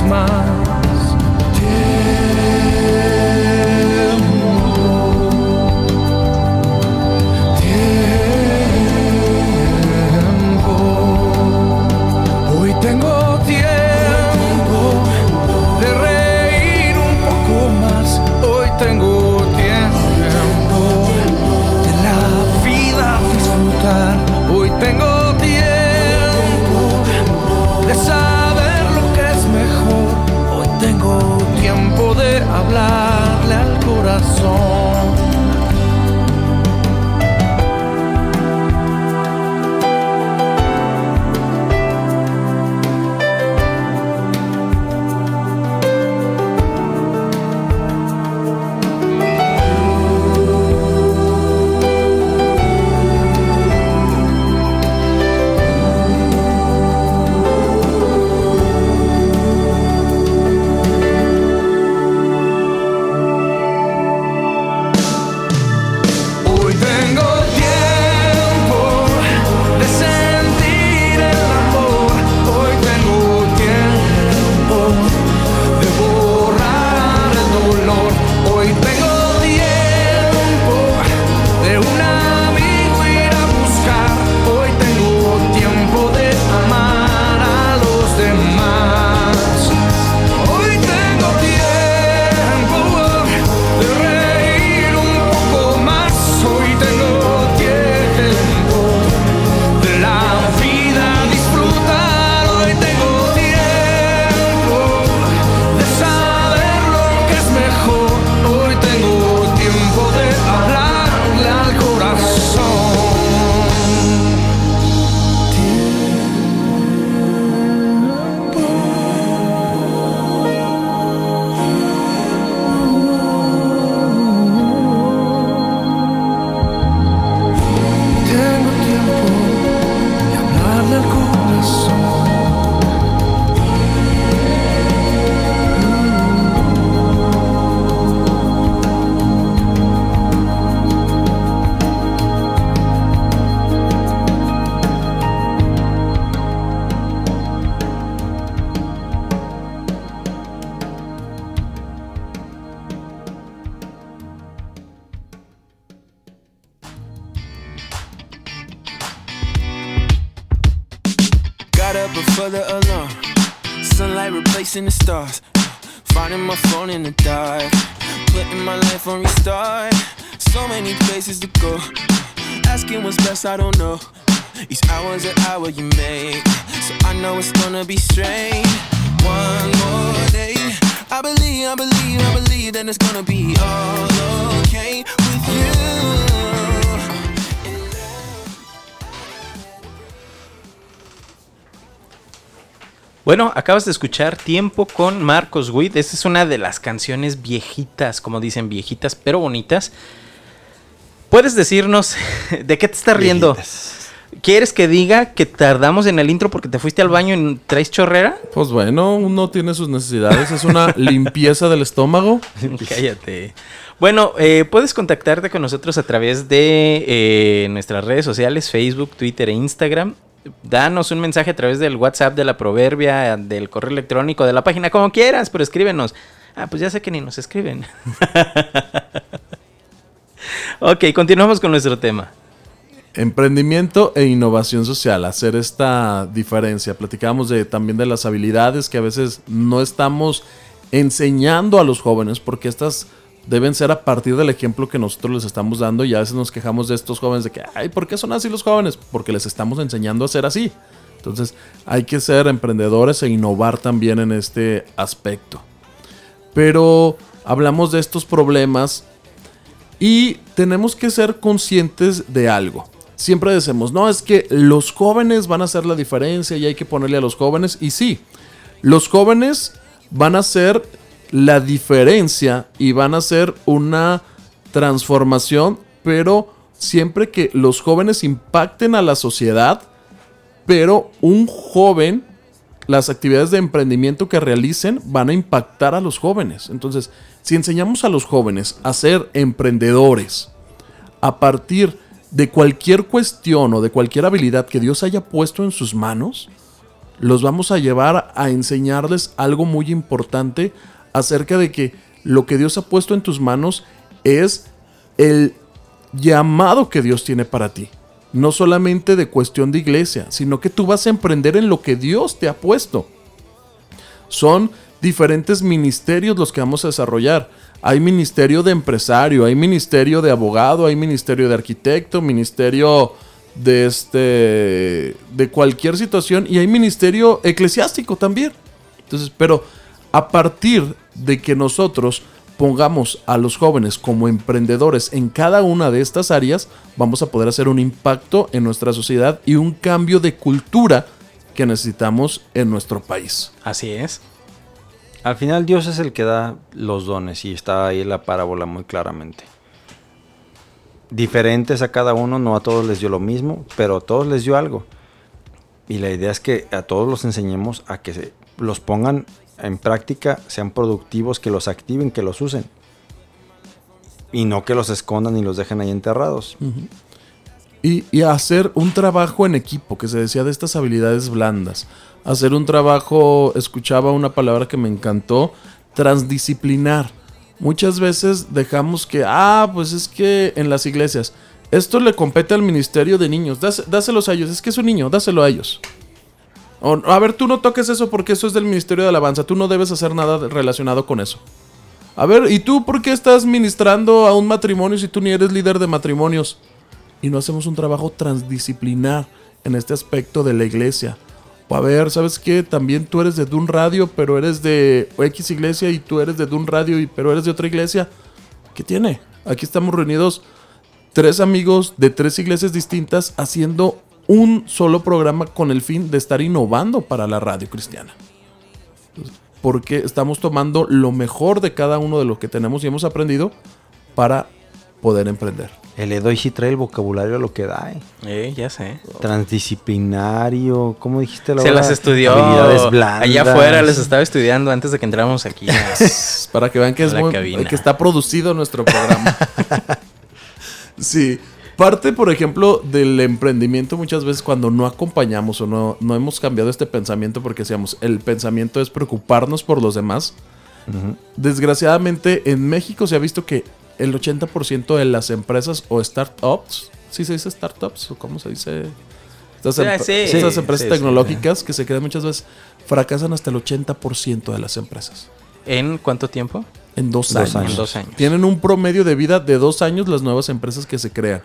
S2: Una
S3: Bueno, acabas de escuchar Tiempo con Marcos Witt. Esta es una de las canciones viejitas, como dicen, viejitas pero bonitas. ¿Puedes decirnos [LAUGHS] de qué te estás riendo?
S5: Viejitas.
S3: ¿Quieres que diga que tardamos en el intro porque te fuiste al baño y traes chorrera?
S4: Pues bueno, uno tiene sus necesidades. Es una [LAUGHS] limpieza del estómago.
S3: Cállate. Bueno, eh, puedes contactarte con nosotros a través de eh, nuestras redes sociales, Facebook, Twitter e Instagram. Danos un mensaje a través del WhatsApp de la Proverbia, del correo electrónico, de la página, como quieras, pero escríbenos. Ah, pues ya sé que ni nos escriben. [LAUGHS] ok, continuamos con nuestro tema.
S4: Emprendimiento e innovación social, hacer esta diferencia. Platicábamos de, también de las habilidades que a veces no estamos enseñando a los jóvenes porque estas deben ser a partir del ejemplo que nosotros les estamos dando y a veces nos quejamos de estos jóvenes de que, ay, ¿por qué son así los jóvenes? Porque les estamos enseñando a ser así. Entonces hay que ser emprendedores e innovar también en este aspecto. Pero hablamos de estos problemas y tenemos que ser conscientes de algo. Siempre decimos, no, es que los jóvenes van a hacer la diferencia y hay que ponerle a los jóvenes. Y sí, los jóvenes van a hacer la diferencia y van a hacer una transformación, pero siempre que los jóvenes impacten a la sociedad, pero un joven las actividades de emprendimiento que realicen van a impactar a los jóvenes. Entonces, si enseñamos a los jóvenes a ser emprendedores a partir de cualquier cuestión o de cualquier habilidad que Dios haya puesto en sus manos, los vamos a llevar a enseñarles algo muy importante acerca de que lo que Dios ha puesto en tus manos es el llamado que Dios tiene para ti. No solamente de cuestión de iglesia, sino que tú vas a emprender en lo que Dios te ha puesto. Son diferentes ministerios los que vamos a desarrollar. Hay ministerio de empresario, hay ministerio de abogado, hay ministerio de arquitecto, ministerio de este de cualquier situación y hay ministerio eclesiástico también. Entonces, pero a partir de que nosotros pongamos a los jóvenes como emprendedores en cada una de estas áreas, vamos a poder hacer un impacto en nuestra sociedad y un cambio de cultura que necesitamos en nuestro país.
S3: Así es.
S5: Al final Dios es el que da los dones y está ahí la parábola muy claramente. Diferentes a cada uno, no a todos les dio lo mismo, pero a todos les dio algo. Y la idea es que a todos los enseñemos a que los pongan en práctica, sean productivos, que los activen, que los usen. Y no que los escondan y los dejen ahí enterrados.
S4: Y, y hacer un trabajo en equipo, que se decía de estas habilidades blandas. Hacer un trabajo, escuchaba una palabra que me encantó, transdisciplinar. Muchas veces dejamos que, ah, pues es que en las iglesias, esto le compete al ministerio de niños, dás- dáselos a ellos, es que es un niño, dáselo a ellos. A ver, tú no toques eso porque eso es del ministerio de alabanza, tú no debes hacer nada relacionado con eso. A ver, ¿y tú por qué estás ministrando a un matrimonio si tú ni eres líder de matrimonios? Y no hacemos un trabajo transdisciplinar en este aspecto de la iglesia. O a ver, ¿sabes qué? También tú eres de Dun Radio, pero eres de X iglesia y tú eres de Dun Radio, y, pero eres de otra iglesia. ¿Qué tiene? Aquí estamos reunidos tres amigos de tres iglesias distintas haciendo un solo programa con el fin de estar innovando para la radio cristiana. Porque estamos tomando lo mejor de cada uno de lo que tenemos y hemos aprendido para poder emprender.
S5: El Edoy sí trae el vocabulario a lo que da. eh.
S3: Eh, ya sé.
S5: Transdisciplinario, ¿cómo dijiste la
S3: Se
S5: hora?
S3: las estudió. Allá afuera les estaba estudiando antes de que entráramos aquí. [LAUGHS]
S4: Para que vean que, es muy-
S3: cabina.
S4: que está producido nuestro programa. [LAUGHS] sí. Parte, por ejemplo, del emprendimiento muchas veces cuando no acompañamos o no, no hemos cambiado este pensamiento porque decíamos, el pensamiento es preocuparnos por los demás. Desgraciadamente en México se ha visto que el 80% de las empresas o startups, ¿sí se dice startups o cómo se dice? Estas,
S3: Sí,
S4: empre-
S3: sí,
S4: estas
S3: sí,
S4: empresas
S3: sí, sí.
S4: tecnológicas que se crean muchas veces fracasan hasta el 80% de las empresas.
S3: ¿En cuánto tiempo?
S4: En dos,
S5: Dos
S4: años.
S5: años.
S3: En dos años.
S4: Tienen un promedio de vida de dos años las nuevas empresas que se crean.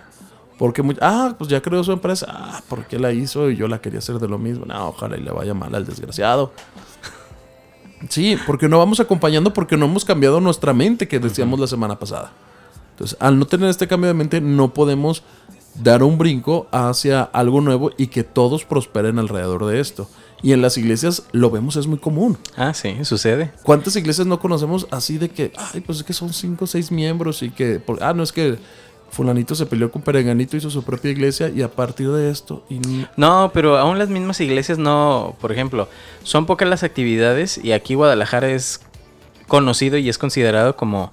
S4: Porque, mu- ah, pues ya creó su empresa. Ah, ¿por qué la hizo? Y yo la quería hacer de lo mismo. No, ojalá y le vaya mal al desgraciado. Sí, porque no vamos acompañando porque no hemos cambiado nuestra mente que decíamos la semana pasada. Entonces, al no tener este cambio de mente, no podemos dar un brinco hacia algo nuevo y que todos prosperen alrededor de esto. Y en las iglesias lo vemos, es muy común.
S3: Ah, sí, sucede.
S4: ¿Cuántas iglesias no conocemos así de que, ay, pues es que son cinco o seis miembros y que, por- ah, no es que fulanito se peleó con perenganito, hizo su propia iglesia y a partir de esto,
S3: No, pero aún las mismas iglesias no, por ejemplo, son pocas las actividades y aquí Guadalajara es conocido y es considerado como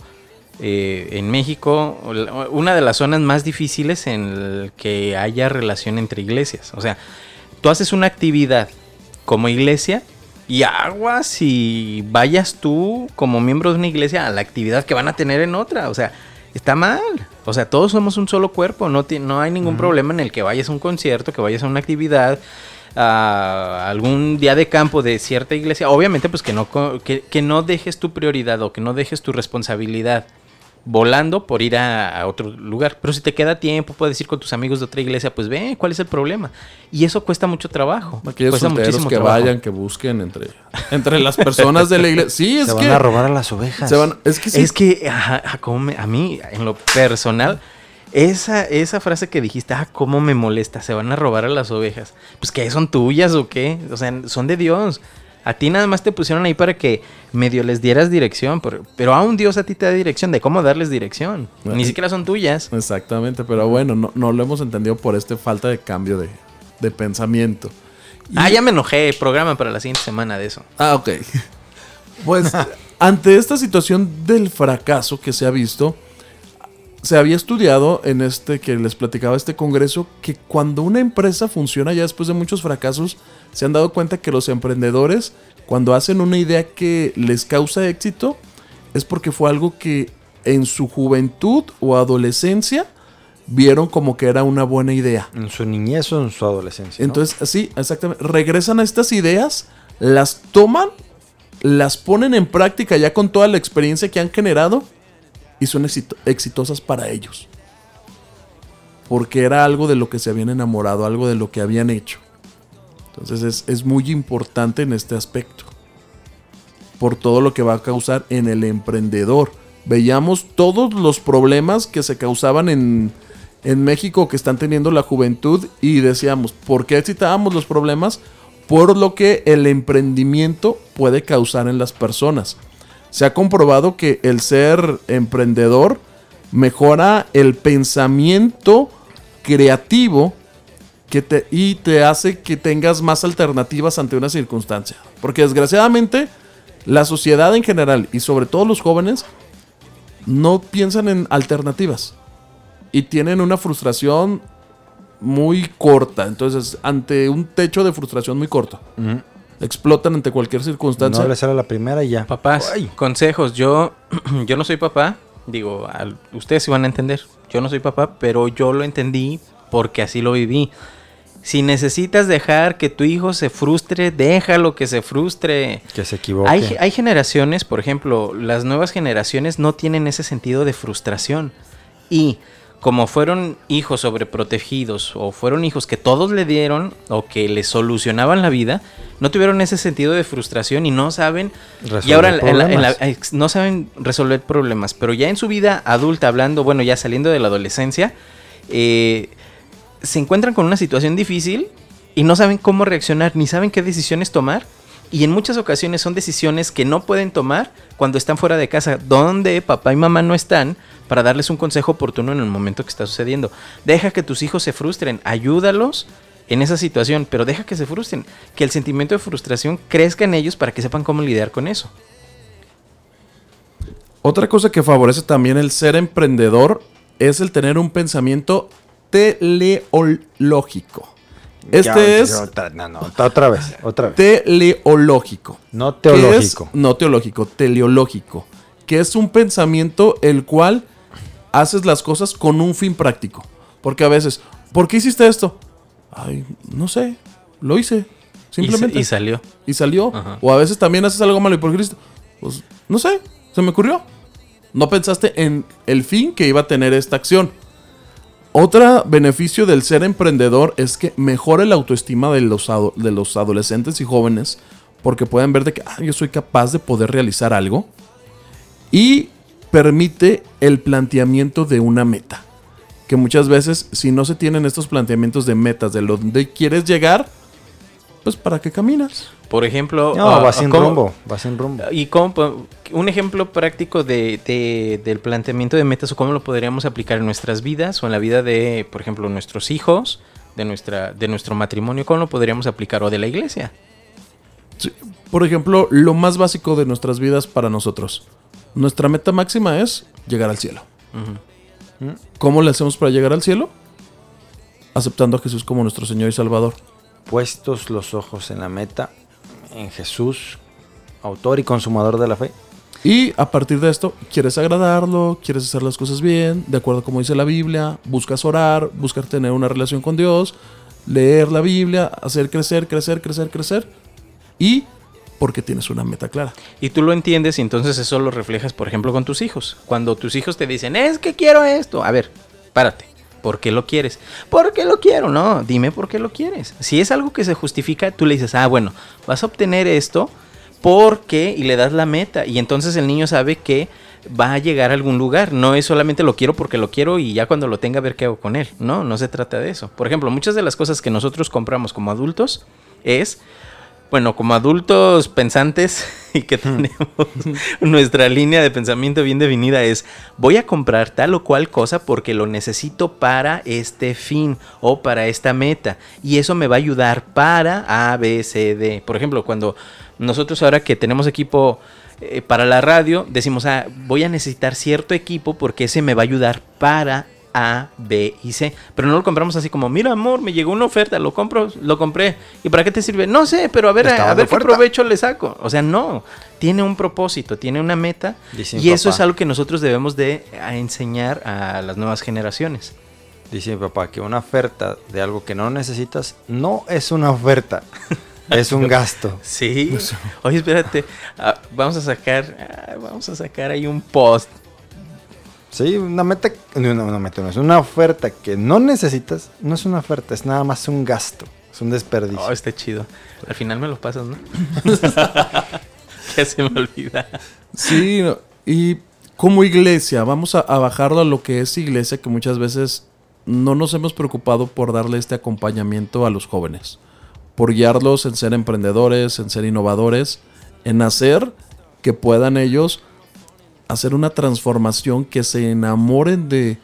S3: eh, en México una de las zonas más difíciles en el que haya relación entre iglesias. O sea, tú haces una actividad como iglesia y aguas y vayas tú como miembro de una iglesia a la actividad que van a tener en otra. O sea, está mal. O sea, todos somos un solo cuerpo. No, no hay ningún problema en el que vayas a un concierto, que vayas a una actividad, a algún día de campo de cierta iglesia. Obviamente, pues que no, que, que no dejes tu prioridad o que no dejes tu responsabilidad volando por ir a, a otro lugar. Pero si te queda tiempo, puedes ir con tus amigos de otra iglesia, pues ve, ¿cuál es el problema? Y eso cuesta mucho trabajo.
S4: aquellos
S3: cuesta
S4: solteros que
S3: trabajo.
S4: vayan, que busquen entre, entre las personas de la iglesia. Sí, es
S5: Se
S4: que
S5: van a robar a las ovejas.
S4: se van- es que sí,
S3: Es que ajá, ajá, como me- a mí, en lo personal, esa, esa frase que dijiste, ah, cómo me molesta, se van a robar a las ovejas. Pues que son tuyas o qué, o sea, son de Dios. A ti nada más te pusieron ahí para que medio les dieras dirección, pero, pero aún Dios a ti te da dirección de cómo darles dirección. Ni
S4: Ajá.
S3: siquiera son tuyas.
S4: Exactamente, pero bueno, no, no lo hemos entendido por esta falta de cambio de, de pensamiento.
S3: Ah, ya me enojé. Programa para la siguiente semana de eso.
S4: Ah, ok. [LAUGHS] Pues ante esta situación del fracaso que se ha visto, se había estudiado en este que les platicaba este congreso que cuando una empresa funciona ya después de muchos fracasos, se han dado cuenta que los emprendedores cuando hacen una idea que les causa éxito es porque fue algo que en su juventud o adolescencia vieron como que era una buena idea.
S5: En su niñez o en su adolescencia. ¿no?
S4: Entonces, sí, exactamente. Regresan a estas ideas, las toman, las ponen en práctica ya con toda la experiencia que han generado y son exito- exitosas para ellos. Porque era algo de lo que se habían enamorado, algo de lo que habían hecho. Entonces es, es muy importante en este aspecto. Por todo lo que va a causar en el emprendedor. Veíamos todos los problemas que se causaban en, en México que están teniendo la juventud y decíamos, ¿por qué citábamos los problemas? Por lo que el emprendimiento puede causar en las personas. Se ha comprobado que el ser emprendedor mejora el pensamiento creativo te, y te hace que tengas más alternativas ante una circunstancia. Porque desgraciadamente la sociedad en general y sobre todo los jóvenes no piensan en alternativas y tienen una frustración muy corta. Entonces, ante un techo de frustración muy corto. Explotan ante cualquier circunstancia.
S5: No le sale la primera y ya.
S3: Papás,
S5: Ay.
S3: consejos. Yo, [CLEARS THROAT] yo no soy papá. Digo, al- ustedes sí van a entender. Yo no soy papá, pero yo lo entendí porque así lo viví. Si necesitas dejar que tu hijo se frustre, déjalo que se frustre.
S5: Que se equivoque.
S3: Hay, hay generaciones, por ejemplo, las nuevas generaciones no tienen ese sentido de frustración. Y como fueron hijos sobreprotegidos o fueron hijos que todos le dieron o que le solucionaban la vida, no tuvieron ese sentido de frustración y no saben y
S5: Resolver
S3: ahora en la- en la- en la-
S5: problemas.
S3: ex- no saben resolver problemas, pero ya en su vida adulta hablando, bueno, ya saliendo de la adolescencia, eh, se encuentran con una situación difícil y no saben cómo reaccionar, ni saben qué decisiones tomar. Y en muchas ocasiones son decisiones que no pueden tomar cuando están fuera de casa, donde papá y mamá no están para darles un consejo oportuno en el momento que está sucediendo. Deja que tus hijos se frustren, ayúdalos en esa situación, pero deja que se frustren, que el sentimiento de frustración crezca en ellos para que sepan cómo lidiar con eso.
S4: Otra cosa que favorece también el ser emprendedor es el tener un pensamiento teleológico.
S5: Ya,
S4: Este es
S5: otra- no, no, otra vez, otra vez.
S4: teleológico.
S5: No
S4: es-
S5: teológico.
S4: no teológico, teleológico. Que es un pensamiento el cual haces las cosas con un fin práctico. Porque a veces, ¿por qué hiciste esto? Ay, no sé, lo hice. Simplemente.
S3: Y, salió.
S4: y salió.
S3: Ajá.
S4: O a veces también haces algo malo y por hiciste? Pues no sé, se me ocurrió. No pensaste en el fin que iba a tener esta acción. Otro beneficio del ser emprendedor es que mejora la autoestima de los, de los adolescentes y jóvenes porque pueden ver de que "Ah, yo soy capaz de poder realizar algo y permite el planteamiento de una meta. Que muchas veces si no se tienen estos planteamientos de metas de donde quieres llegar, pues para qué caminas.
S3: Por ejemplo,
S5: No,
S3: ah,
S5: va sin
S3: ¿cómo-
S5: rumbo, va sin rumbo.
S3: ¿Y cómo, un ejemplo práctico de, de- del planteamiento de metas o cómo lo podríamos aplicar en nuestras vidas o en la vida de, por ejemplo, nuestros hijos, de, nuestra, de nuestro matrimonio, cómo lo podríamos aplicar o de la iglesia?
S4: Sí, Por ejemplo, lo más básico de nuestras vidas para nosotros. Nuestra meta máxima es llegar al cielo. ¿Cómo le hacemos para llegar al cielo? Aceptando a Jesús como nuestro Señor y Salvador.
S5: Puestos los ojos en la meta, en Jesús, autor y consumador de la fe.
S4: Y a partir de esto, quieres agradarlo, quieres hacer las cosas bien, de acuerdo a como dice la Biblia, buscas orar, buscas tener una relación con Dios, leer la Biblia, hacer crecer, crecer, crecer, crecer. Y porque tienes una meta clara.
S3: Y tú lo entiendes y entonces eso lo reflejas, por ejemplo, con tus hijos. Cuando tus hijos te dicen, es que quiero esto. A ver, párate. ¿Por qué lo quieres? ¿Por qué lo quiero? No, dime por qué lo quieres. Si es algo que se justifica, tú le dices, ah, bueno, vas a obtener esto porque y le das la meta. Y entonces el niño sabe que va a llegar a algún lugar. No es solamente lo quiero porque lo quiero y ya cuando lo tenga a ver qué hago con él. No, no se trata de eso. Por ejemplo, muchas de las cosas que nosotros compramos como adultos es bueno, como adultos pensantes [LAUGHS] y que tenemos nuestra línea de pensamiento bien definida es voy a comprar tal o cual cosa porque lo necesito para este fin o para esta meta y eso me va a ayudar para A, B, C, D. Por ejemplo, cuando nosotros ahora que tenemos equipo eh, para la radio, decimos, ah, voy a necesitar cierto equipo porque ese me va a ayudar para A, B y C. Pero no lo compramos así como, mira amor, me llegó una oferta, lo compro, lo compré. ¿Y para qué te sirve? No sé, pero a ver, a, ver qué provecho le saco. O sea, no, tiene un propósito, tiene una meta.
S5: Dice
S3: y eso
S5: papá.
S3: es algo que nosotros debemos de enseñar a las nuevas generaciones.
S5: Dice mi papá que una oferta de algo que no necesitas no es una oferta, es un [LAUGHS] gasto.
S3: Sí. [LAUGHS] Oye, espérate, ah, vamos a sacar, ah, vamos a sacar ahí un post.
S5: Sí, una meta, no, no, una meta, no, es una oferta que no necesitas, no es una oferta, es nada más un gasto, es un desperdicio.
S3: Oh, está chido. Al final me lo pasas, ¿no? [LAUGHS] ya se me olvida.
S4: Sí, y como iglesia, vamos a, a bajarlo a lo que es iglesia, que muchas veces no nos hemos preocupado por darle este acompañamiento a los jóvenes, por guiarlos en ser emprendedores, en ser innovadores, en hacer que puedan ellos hacer una transformación, que se enamoren de,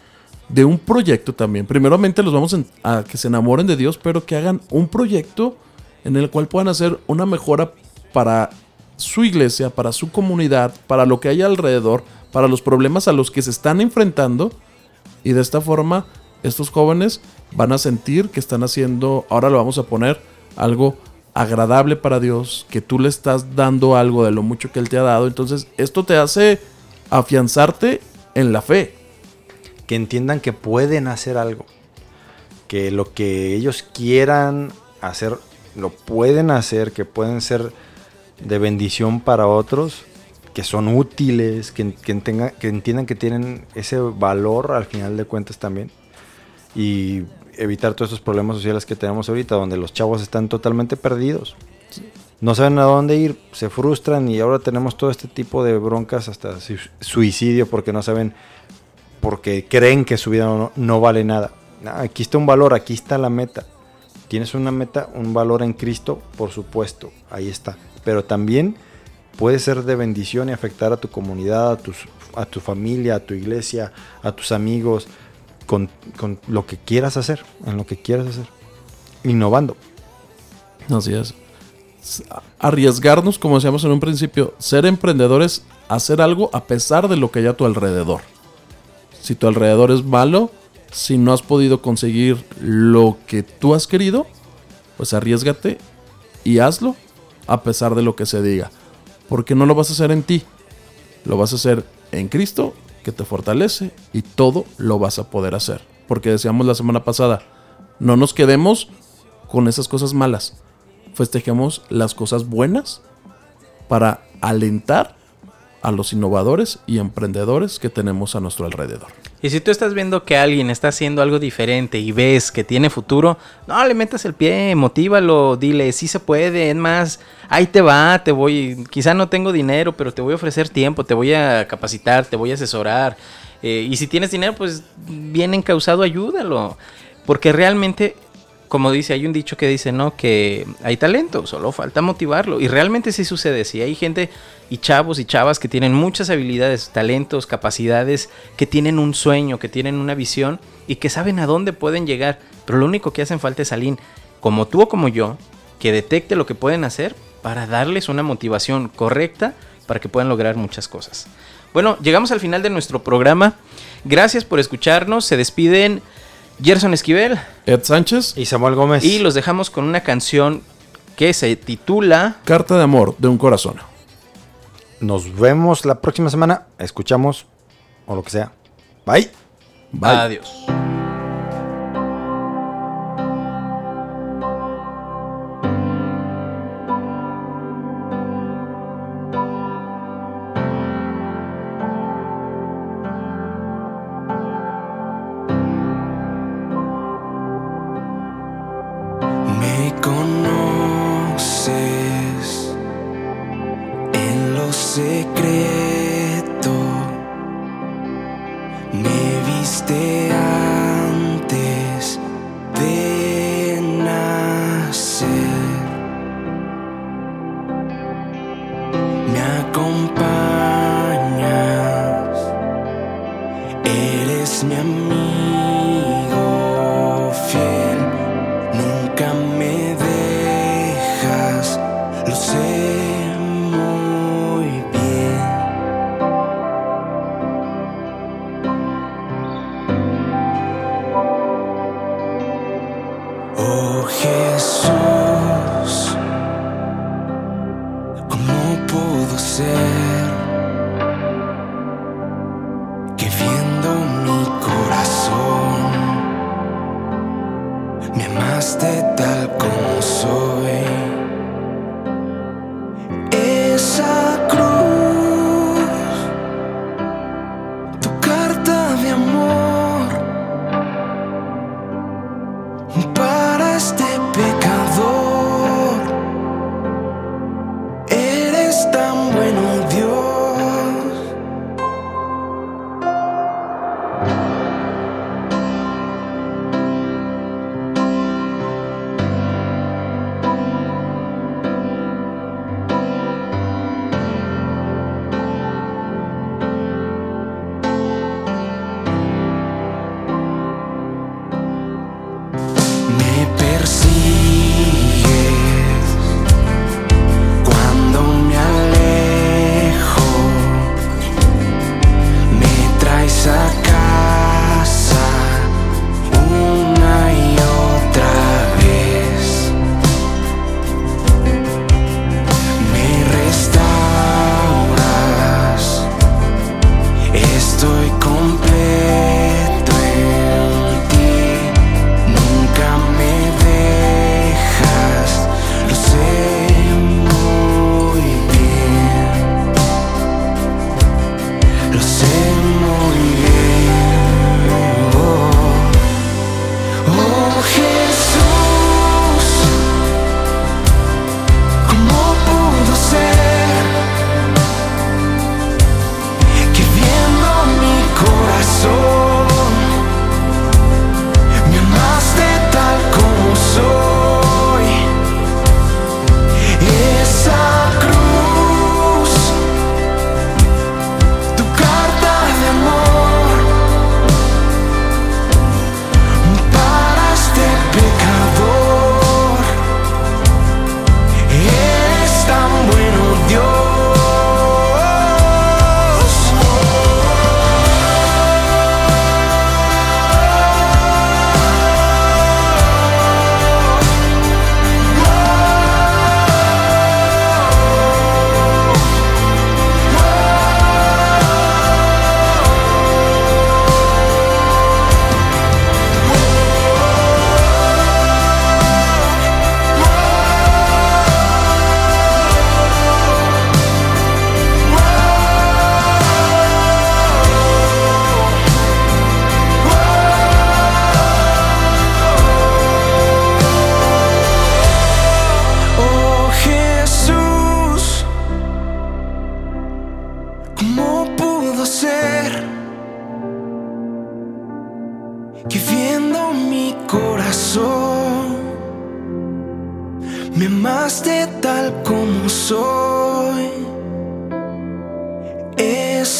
S4: de un proyecto también. Primeramente los vamos a que se enamoren de Dios, pero que hagan un proyecto en el cual puedan hacer una mejora para su iglesia, para su comunidad, para lo que hay alrededor, para los problemas a los que se están enfrentando. Y de esta forma, estos jóvenes van a sentir que están haciendo, ahora lo vamos a poner, algo agradable para Dios, que tú le estás dando algo de lo mucho que Él te ha dado. Entonces, esto te hace afianzarte en la fe.
S5: Que entiendan que pueden hacer algo, que lo que ellos quieran hacer, lo pueden hacer, que pueden ser de bendición para otros, que son útiles, que, que, tenga- que entiendan que tienen ese valor al final de cuentas también. Y evitar todos estos problemas sociales que tenemos ahorita, donde los chavos están totalmente perdidos. No saben a dónde ir, se frustran y ahora tenemos todo este tipo de broncas, hasta su- suicidio, porque no saben, porque creen que su vida no, vale nada. Aquí está un valor, aquí está la meta. Tienes una meta, un valor en Cristo, por supuesto, ahí está. Pero también puede ser de bendición y afectar a tu comunidad, a, tus, a tu familia, a tu iglesia, a tus amigos, con, con lo que quieras hacer, en lo que quieras hacer. Innovando.
S4: Así es. Arriesgarnos, como decíamos en un principio, ser emprendedores, hacer algo a pesar de lo que hay a tu alrededor. Si tu alrededor es malo, si no has podido conseguir lo que tú has querido, pues arriesgate y hazlo a pesar de lo que se diga. Porque no lo vas a hacer en ti, lo vas a hacer en Cristo, que te fortalece y todo lo vas a poder hacer. Porque decíamos la semana pasada, no nos quedemos con esas cosas malas. Festejemos las cosas buenas para alentar a los innovadores y emprendedores que tenemos a nuestro alrededor.
S3: Y si tú estás viendo que alguien está haciendo algo diferente y ves que tiene futuro, no le metas el pie, motívalo, dile, sí se puede, es más, ahí te va, te voy, quizá no tengo dinero, pero te voy a ofrecer tiempo, te voy a capacitar, te voy a asesorar. Eh, y si tienes dinero, pues bien encausado, ayúdalo. Porque realmente, como dice, hay un dicho que dice, ¿no? Que hay talento, solo falta motivarlo. Y realmente sí sucede, sí hay gente y chavos y chavas que tienen muchas habilidades, talentos, capacidades, que tienen un sueño, que tienen una visión y que saben a dónde pueden llegar. Pero lo único que hacen falta es alguien como tú o como yo, que detecte lo que pueden hacer para darles una motivación correcta para que puedan lograr muchas cosas. Bueno, llegamos al final de nuestro programa. Gracias por escucharnos. Se despiden Gerson Esquivel
S4: Ed Sánchez,
S5: Y Samuel Gómez.
S3: y los dejamos con una canción que se titula
S4: Carta de Amor de un Corazón.
S5: Nos vemos la próxima semana. Escuchamos o lo que sea. Bye.
S4: Bye.
S3: Adiós.
S6: I'm.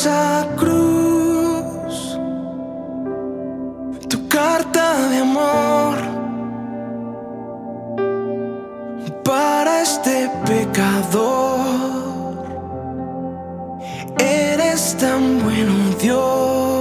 S6: esa cruz, tu carta de amor para este pecador. Eres tan bueno, Dios.